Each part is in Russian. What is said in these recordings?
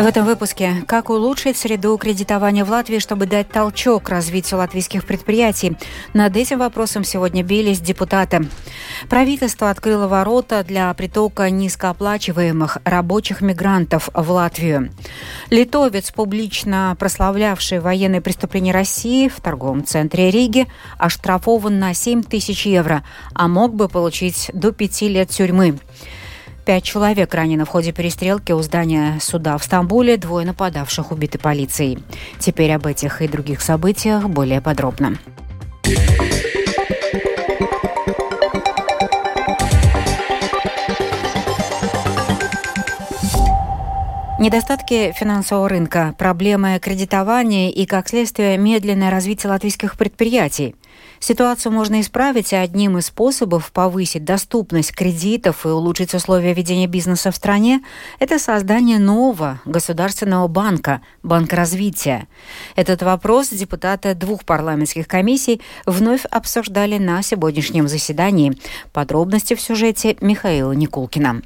В этом выпуске «Как улучшить среду кредитования в Латвии, чтобы дать толчок развитию латвийских предприятий?» Над этим вопросом сегодня бились депутаты. Правительство открыло ворота для притока низкооплачиваемых рабочих мигрантов в Латвию. Литовец, публично прославлявший военные преступления России в торговом центре Риги, оштрафован на 7 тысяч евро, а мог бы получить до пяти лет тюрьмы. Пять человек ранено в ходе перестрелки у здания суда в Стамбуле, двое нападавших убиты полицией. Теперь об этих и других событиях более подробно. Недостатки финансового рынка, проблемы кредитования и, как следствие, медленное развитие латвийских предприятий. Ситуацию можно исправить, и одним из способов повысить доступность кредитов и улучшить условия ведения бизнеса в стране – это создание нового государственного банка – Банк развития. Этот вопрос депутаты двух парламентских комиссий вновь обсуждали на сегодняшнем заседании. Подробности в сюжете Михаила Никулкина.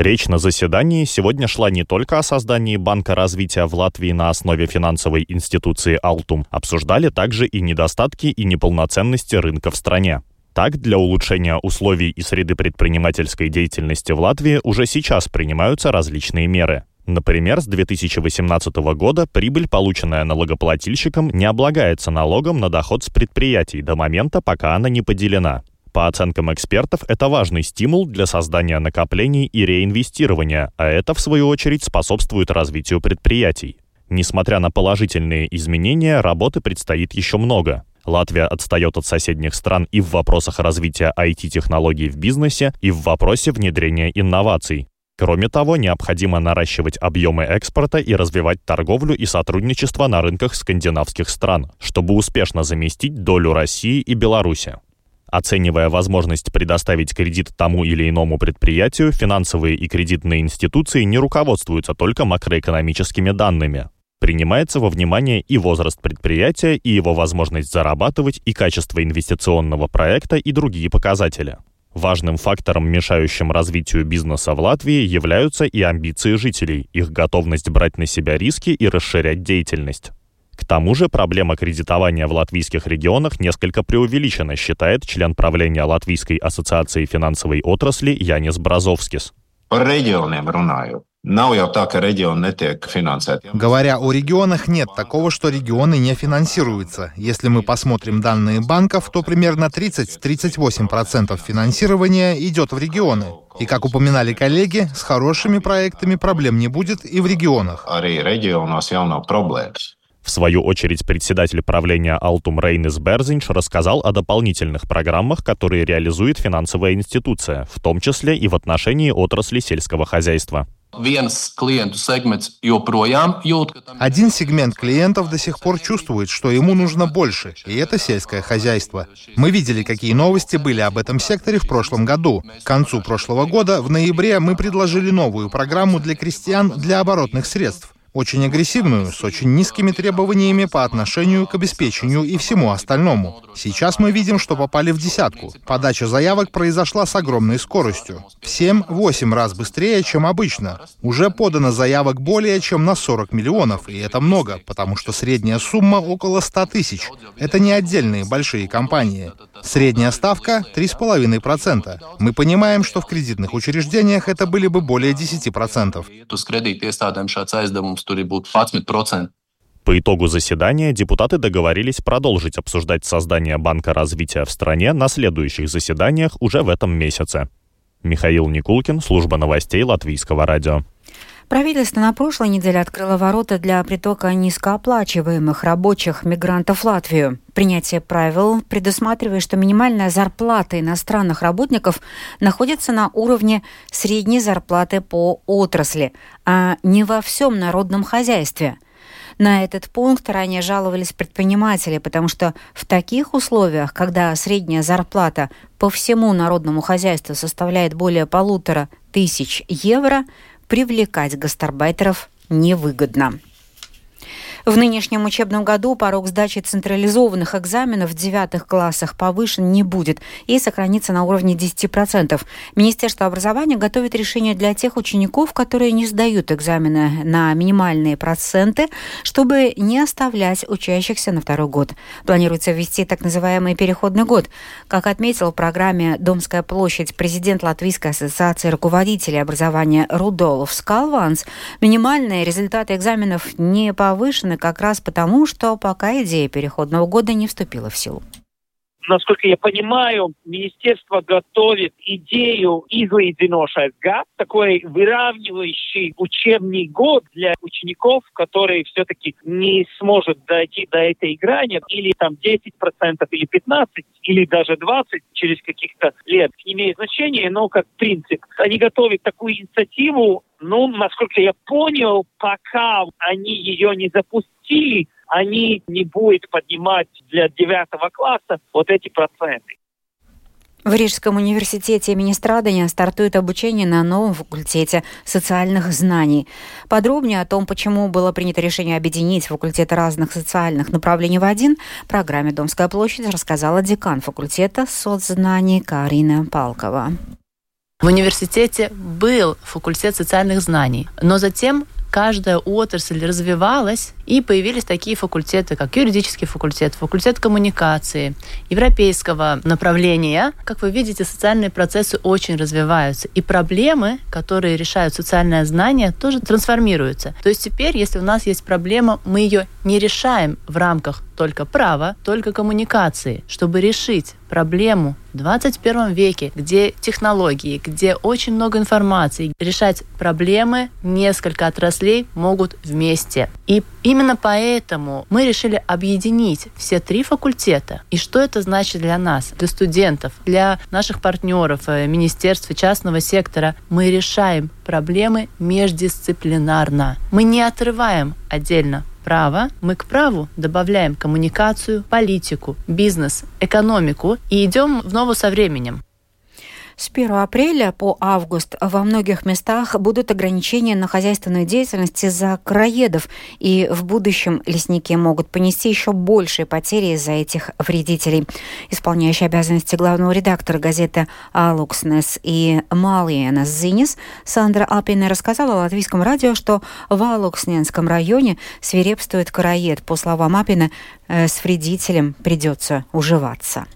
Речь на заседании сегодня шла не только о создании Банка развития в Латвии на основе финансовой институции «Алтум», обсуждали также и недостатки и неполноценности рынка в стране. Так, для улучшения условий и среды предпринимательской деятельности в Латвии уже сейчас принимаются различные меры. Например, с 2018 года прибыль, полученная налогоплательщиком, не облагается налогом на доход с предприятий до момента, пока она не поделена. По оценкам экспертов, это важный стимул для создания накоплений и реинвестирования, а это, в свою очередь, способствует развитию предприятий. Несмотря на положительные изменения, работы предстоит еще много. Латвия отстает от соседних стран и в вопросах развития IT-технологий в бизнесе, и в вопросе внедрения инноваций. Кроме того, необходимо наращивать объемы экспорта и развивать торговлю и сотрудничество на рынках скандинавских стран, чтобы успешно заместить долю России и Беларуси. Оценивая возможность предоставить кредит тому или иному предприятию, финансовые и кредитные институции не руководствуются только макроэкономическими данными. Принимается во внимание и возраст предприятия, и его возможность зарабатывать, и качество инвестиционного проекта, и другие показатели. Важным фактором, мешающим развитию бизнеса в Латвии, являются и амбиции жителей, их готовность брать на себя риски и расширять деятельность. К тому же проблема кредитования в латвийских регионах несколько преувеличена, считает член правления Латвийской ассоциации финансовой отрасли Янис Бразовскис. Говоря о регионах, нет такого, что регионы не финансируются. Если мы посмотрим данные банков, то примерно 30-38% финансирования идет в регионы. И, как упоминали коллеги, с хорошими проектами проблем не будет и в регионах. В свою очередь, председатель правления Алтум Рейнес Берзинч рассказал о дополнительных программах, которые реализует финансовая институция, в том числе и в отношении отрасли сельского хозяйства. Один сегмент клиентов до сих пор чувствует, что ему нужно больше, и это сельское хозяйство. Мы видели, какие новости были об этом секторе в прошлом году. К концу прошлого года, в ноябре, мы предложили новую программу для крестьян для оборотных средств очень агрессивную, с очень низкими требованиями по отношению к обеспечению и всему остальному. Сейчас мы видим, что попали в десятку. Подача заявок произошла с огромной скоростью. В 7-8 раз быстрее, чем обычно. Уже подано заявок более чем на 40 миллионов, и это много, потому что средняя сумма около 100 тысяч. Это не отдельные большие компании. Средняя ставка 3,5%. Мы понимаем, что в кредитных учреждениях это были бы более 10%. По итогу заседания депутаты договорились продолжить обсуждать создание Банка развития в стране на следующих заседаниях уже в этом месяце. Михаил Никулкин, служба новостей Латвийского радио. Правительство на прошлой неделе открыло ворота для притока низкооплачиваемых рабочих мигрантов в Латвию. Принятие правил предусматривает, что минимальная зарплата иностранных работников находится на уровне средней зарплаты по отрасли, а не во всем народном хозяйстве – на этот пункт ранее жаловались предприниматели, потому что в таких условиях, когда средняя зарплата по всему народному хозяйству составляет более полутора тысяч евро, привлекать гастарбайтеров невыгодно. В нынешнем учебном году порог сдачи централизованных экзаменов в девятых классах повышен не будет и сохранится на уровне 10%. Министерство образования готовит решение для тех учеников, которые не сдают экзамены на минимальные проценты, чтобы не оставлять учащихся на второй год. Планируется ввести так называемый переходный год. Как отметил в программе «Домская площадь» президент Латвийской ассоциации руководителей образования Рудолф Скалванс, минимальные результаты экзаменов не повышены как раз потому, что пока идея переходного года не вступила в силу насколько я понимаю, министерство готовит идею излīdzinošais гад, такой выравнивающий учебный год для учеников, которые все-таки не сможет дойти до этой грани, или там 10%, или 15%, или даже 20% через каких-то лет. Не имеет значения, но как принцип. Они готовят такую инициативу, ну, насколько я понял, пока они ее не запустили, они не будут поднимать для девятого класса вот эти проценты. В Рижском университете имени Страдания стартует обучение на новом факультете социальных знаний. Подробнее о том, почему было принято решение объединить факультеты разных социальных направлений в один, в программе «Домская площадь» рассказала декан факультета соцзнаний Карина Палкова. В университете был факультет социальных знаний, но затем каждая отрасль развивалась, и появились такие факультеты, как юридический факультет, факультет коммуникации, европейского направления. Как вы видите, социальные процессы очень развиваются, и проблемы, которые решают социальное знание, тоже трансформируются. То есть теперь, если у нас есть проблема, мы ее не решаем в рамках только права, только коммуникации, чтобы решить проблему в 21 веке, где технологии, где очень много информации, решать проблемы несколько отраслей могут вместе. И именно поэтому мы решили объединить все три факультета. И что это значит для нас, для студентов, для наших партнеров, э, министерств и частного сектора? Мы решаем проблемы междисциплинарно. Мы не отрываем отдельно право, мы к праву добавляем коммуникацию, политику, бизнес, экономику и идем в ногу со временем. С 1 апреля по август во многих местах будут ограничения на хозяйственную деятельность из-за краедов, и в будущем лесники могут понести еще большие потери из-за этих вредителей. Исполняющий обязанности главного редактора газеты «Алукснес» и «Малиенас Зинис» Сандра Апина рассказала латвийскому радио, что в Алуксненском районе свирепствует караед. По словам Апина, э, с вредителем придется уживаться.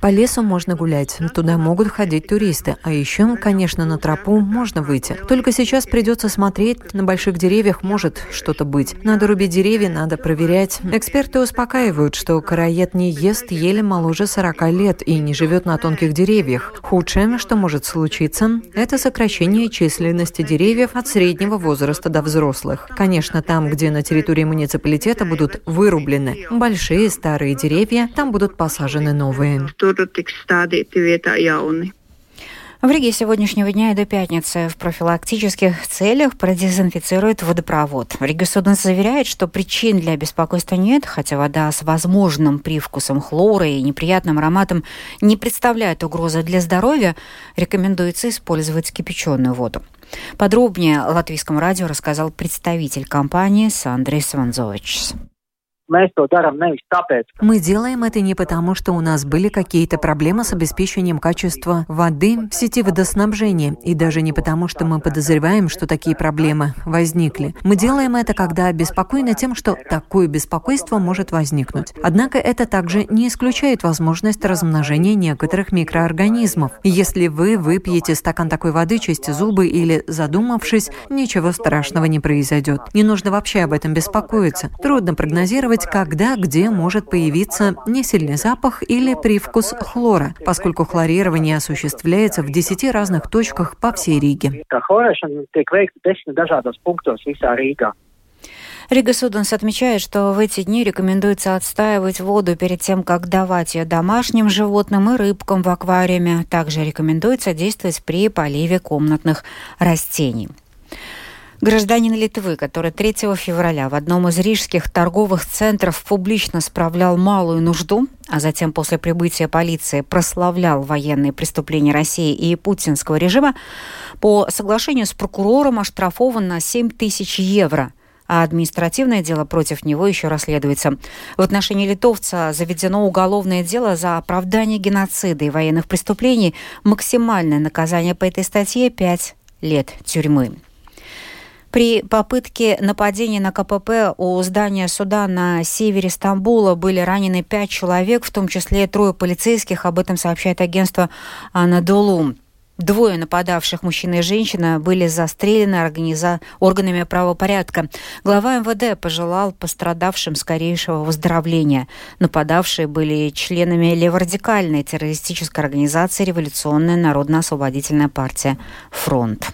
По лесу можно гулять, туда могут ходить туристы, а еще, конечно, на тропу можно выйти. Только сейчас придется смотреть, на больших деревьях может что-то быть. Надо рубить деревья, надо проверять. Эксперты успокаивают, что караед не ест еле моложе 40 лет и не живет на тонких деревьях. Худшее, что может случиться, это сокращение численности деревьев от среднего возраста до взрослых. Конечно, там, где на территории муниципалитета будут вырублены большие старые старые деревья, там будут посажены новые. В Риге сегодняшнего дня и до пятницы в профилактических целях продезинфицируют водопровод. Рига Суденс заверяет, что причин для беспокойства нет, хотя вода с возможным привкусом хлора и неприятным ароматом не представляет угрозы для здоровья, рекомендуется использовать кипяченую воду. Подробнее латвийскому радио рассказал представитель компании Сандрей Сванзович. Мы делаем это не потому, что у нас были какие-то проблемы с обеспечением качества воды в сети водоснабжения, и даже не потому, что мы подозреваем, что такие проблемы возникли. Мы делаем это, когда обеспокоены тем, что такое беспокойство может возникнуть. Однако это также не исключает возможность размножения некоторых микроорганизмов. Если вы выпьете стакан такой воды, чистя зубы или задумавшись, ничего страшного не произойдет. Не нужно вообще об этом беспокоиться. Трудно прогнозировать, сказать, когда, где может появиться несильный запах или привкус хлора, поскольку хлорирование осуществляется в 10 разных точках по всей Риге. Рига Суденс отмечает, что в эти дни рекомендуется отстаивать воду перед тем, как давать ее домашним животным и рыбкам в аквариуме. Также рекомендуется действовать при поливе комнатных растений. Гражданин Литвы, который 3 февраля в одном из рижских торговых центров публично справлял малую нужду, а затем после прибытия полиции прославлял военные преступления России и путинского режима, по соглашению с прокурором оштрафован на 7 тысяч евро – а административное дело против него еще расследуется. В отношении литовца заведено уголовное дело за оправдание геноцида и военных преступлений. Максимальное наказание по этой статье – 5 лет тюрьмы. При попытке нападения на КПП у здания суда на севере Стамбула были ранены пять человек, в том числе трое полицейских. Об этом сообщает агентство Анадолу. Двое нападавших, мужчина и женщина, были застрелены организа... органами правопорядка. Глава МВД пожелал пострадавшим скорейшего выздоровления. Нападавшие были членами леворадикальной террористической организации «Революционная народно-освободительная партия «Фронт».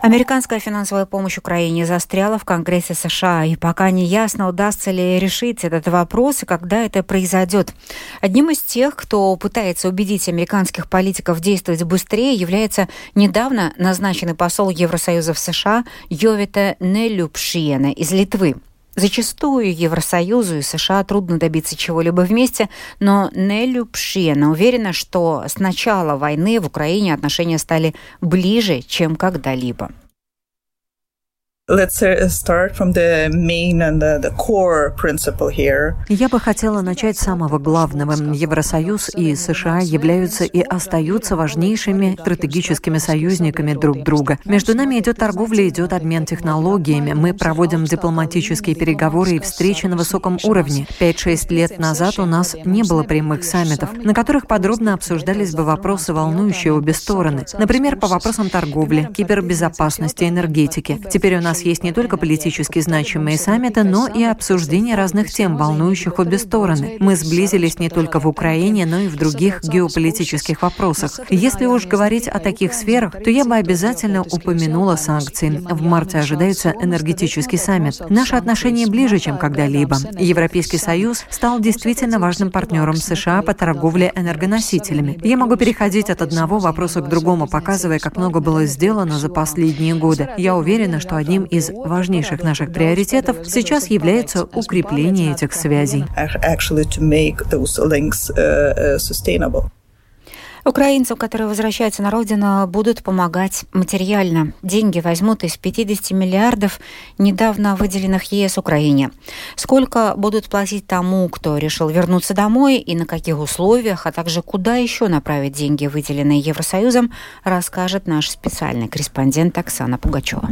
Американская финансовая помощь Украине застряла в Конгрессе США, и пока не ясно, удастся ли решить этот вопрос и когда это произойдет. Одним из тех, кто пытается убедить американских политиков действовать быстрее, является недавно назначенный посол Евросоюза в США Йовита Нелюпшиена из Литвы. Зачастую Евросоюзу и США трудно добиться чего-либо вместе, но Нелю Пшиена уверена, что с начала войны в Украине отношения стали ближе, чем когда-либо. Let's start from the main and the, core principle here. Я бы хотела начать с самого главного. Евросоюз и США являются и остаются важнейшими стратегическими союзниками друг друга. Между нами идет торговля, идет обмен технологиями. Мы проводим дипломатические переговоры и встречи на высоком уровне. Пять-шесть лет назад у нас не было прямых саммитов, на которых подробно обсуждались бы вопросы, волнующие обе стороны. Например, по вопросам торговли, кибербезопасности, энергетики. Теперь у нас нас есть не только политически значимые саммиты, но и обсуждение разных тем, волнующих обе стороны. Мы сблизились не только в Украине, но и в других геополитических вопросах. Если уж говорить о таких сферах, то я бы обязательно упомянула санкции. В марте ожидается энергетический саммит. Наши отношения ближе, чем когда-либо. Европейский Союз стал действительно важным партнером США по торговле энергоносителями. Я могу переходить от одного вопроса к другому, показывая, как много было сделано за последние годы. Я уверена, что одним из важнейших наших приоритетов сейчас является укрепление этих связей. Украинцам, которые возвращаются на родину, будут помогать материально. Деньги возьмут из 50 миллиардов, недавно выделенных ЕС Украине. Сколько будут платить тому, кто решил вернуться домой и на каких условиях, а также куда еще направить деньги, выделенные Евросоюзом, расскажет наш специальный корреспондент Оксана Пугачева.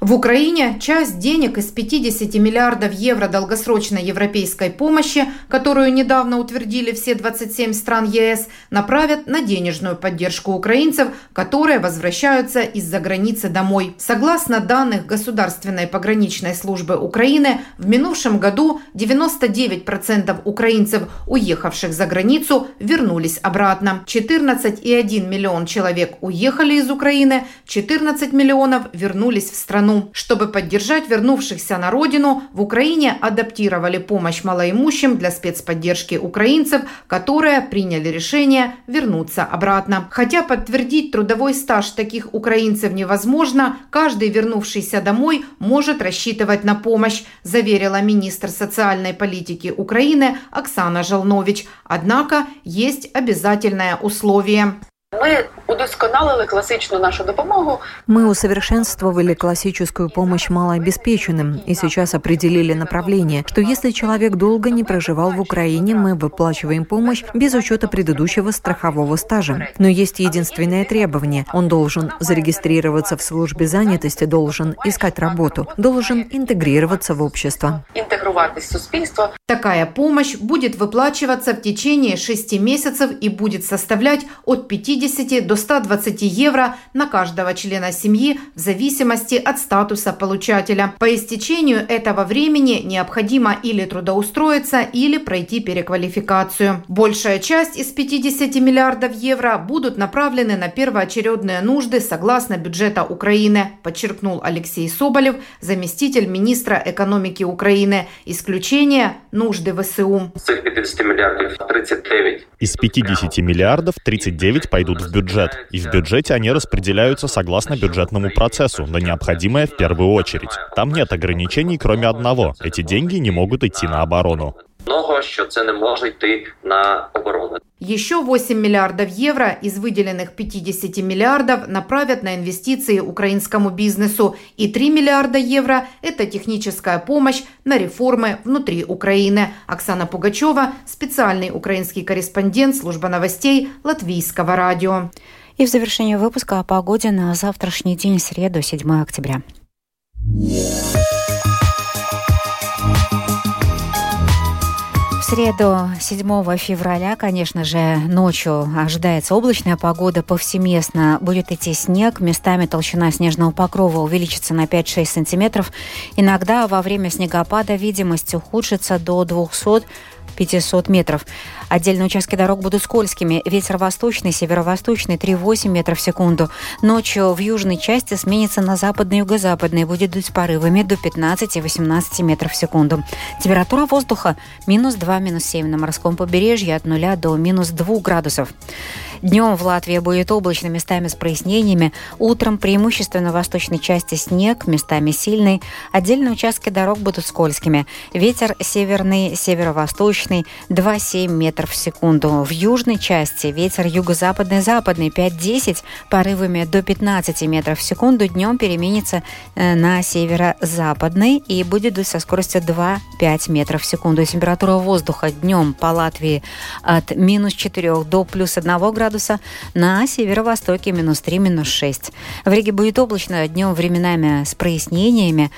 В Украине часть денег из 50 миллиардов евро долгосрочной европейской помощи, которую недавно утвердили все 27 стран ЕС, направят на денежную поддержку украинцев, которые возвращаются из-за границы домой. Согласно данных Государственной пограничной службы Украины, в минувшем году 99% украинцев, уехавших за границу, вернулись обратно. 14,1 миллион человек уехали из Украины, 14 миллионов вернулись в страну страну. Чтобы поддержать вернувшихся на родину, в Украине адаптировали помощь малоимущим для спецподдержки украинцев, которые приняли решение вернуться обратно. Хотя подтвердить трудовой стаж таких украинцев невозможно, каждый вернувшийся домой может рассчитывать на помощь, заверила министр социальной политики Украины Оксана Жалнович. Однако есть обязательное условие. Мы удосконалили классичную нашу допомогу. Мы усовершенствовали классическую помощь малообеспеченным и сейчас определили направление, что если человек долго не проживал в Украине, мы выплачиваем помощь без учета предыдущего страхового стажа. Но есть единственное требование. Он должен зарегистрироваться в службе занятости, должен искать работу, должен интегрироваться в общество. Интегрироваться в суспільство. Такая помощь будет выплачиваться в течение шести месяцев и будет составлять от 50 50 до 120 евро на каждого члена семьи в зависимости от статуса получателя. По истечению этого времени необходимо или трудоустроиться, или пройти переквалификацию. Большая часть из 50 миллиардов евро будут направлены на первоочередные нужды согласно бюджета Украины, подчеркнул Алексей Соболев, заместитель министра экономики Украины. Исключение – нужды ВСУ. Из 50 миллиардов 39 пойдут в бюджет. И в бюджете они распределяются согласно бюджетному процессу, на необходимое в первую очередь. Там нет ограничений, кроме одного. Эти деньги не могут идти на оборону. Много, що це не може йти на оборону. Еще 8 миллиардов евро из выделенных 50 миллиардов направят на инвестиции украинскому бизнесу. И 3 миллиарда евро – это техническая помощь на реформы внутри Украины. Оксана Пугачева, специальный украинский корреспондент служба новостей Латвийского радио. И в завершение выпуска о погоде на завтрашний день, среду, 7 октября. Среду, 7 февраля, конечно же, ночью ожидается облачная погода. Повсеместно будет идти снег. Местами толщина снежного покрова увеличится на 5-6 сантиметров. Иногда во время снегопада видимость ухудшится до 200 500 метров. Отдельные участки дорог будут скользкими. Ветер восточный, северо-восточный 3,8 метров в секунду. Ночью в южной части сменится на западный юго-западный. Будет дуть порывами до 15-18 метров в секунду. Температура воздуха минус 2, минус 7 на морском побережье от 0 до минус 2 градусов. Днем в Латвии будет облачно, местами с прояснениями. Утром преимущественно в восточной части снег, местами сильный. Отдельные участки дорог будут скользкими. Ветер северный, северо-восточный 2,7 метров в секунду. В южной части ветер юго-западный, западный 5-10, порывами до 15 метров в секунду. Днем переменится э, на северо-западный и будет дуть со скоростью 2-5 метров в секунду. Температура воздуха днем по Латвии от минус 4 до плюс 1 градуса градуса, на северо-востоке минус 3, минус 6. В Риге будет облачно, днем временами с прояснениями.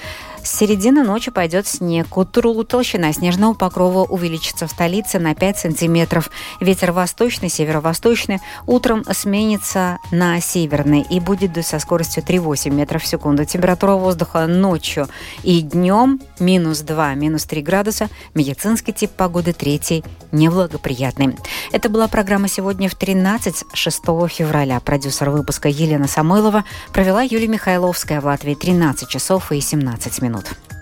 С середины ночи пойдет снег. К утру толщина снежного покрова увеличится в столице на 5 сантиметров. Ветер восточный, северо-восточный. Утром сменится на северный и будет дуть со скоростью 3,8 метров в секунду. Температура воздуха ночью и днем минус 2, минус 3 градуса. Медицинский тип погоды третий неблагоприятный. Это была программа сегодня в 13 6 февраля. Продюсер выпуска Елена Самойлова провела Юлия Михайловская в Латвии 13 часов и 17 минут минут.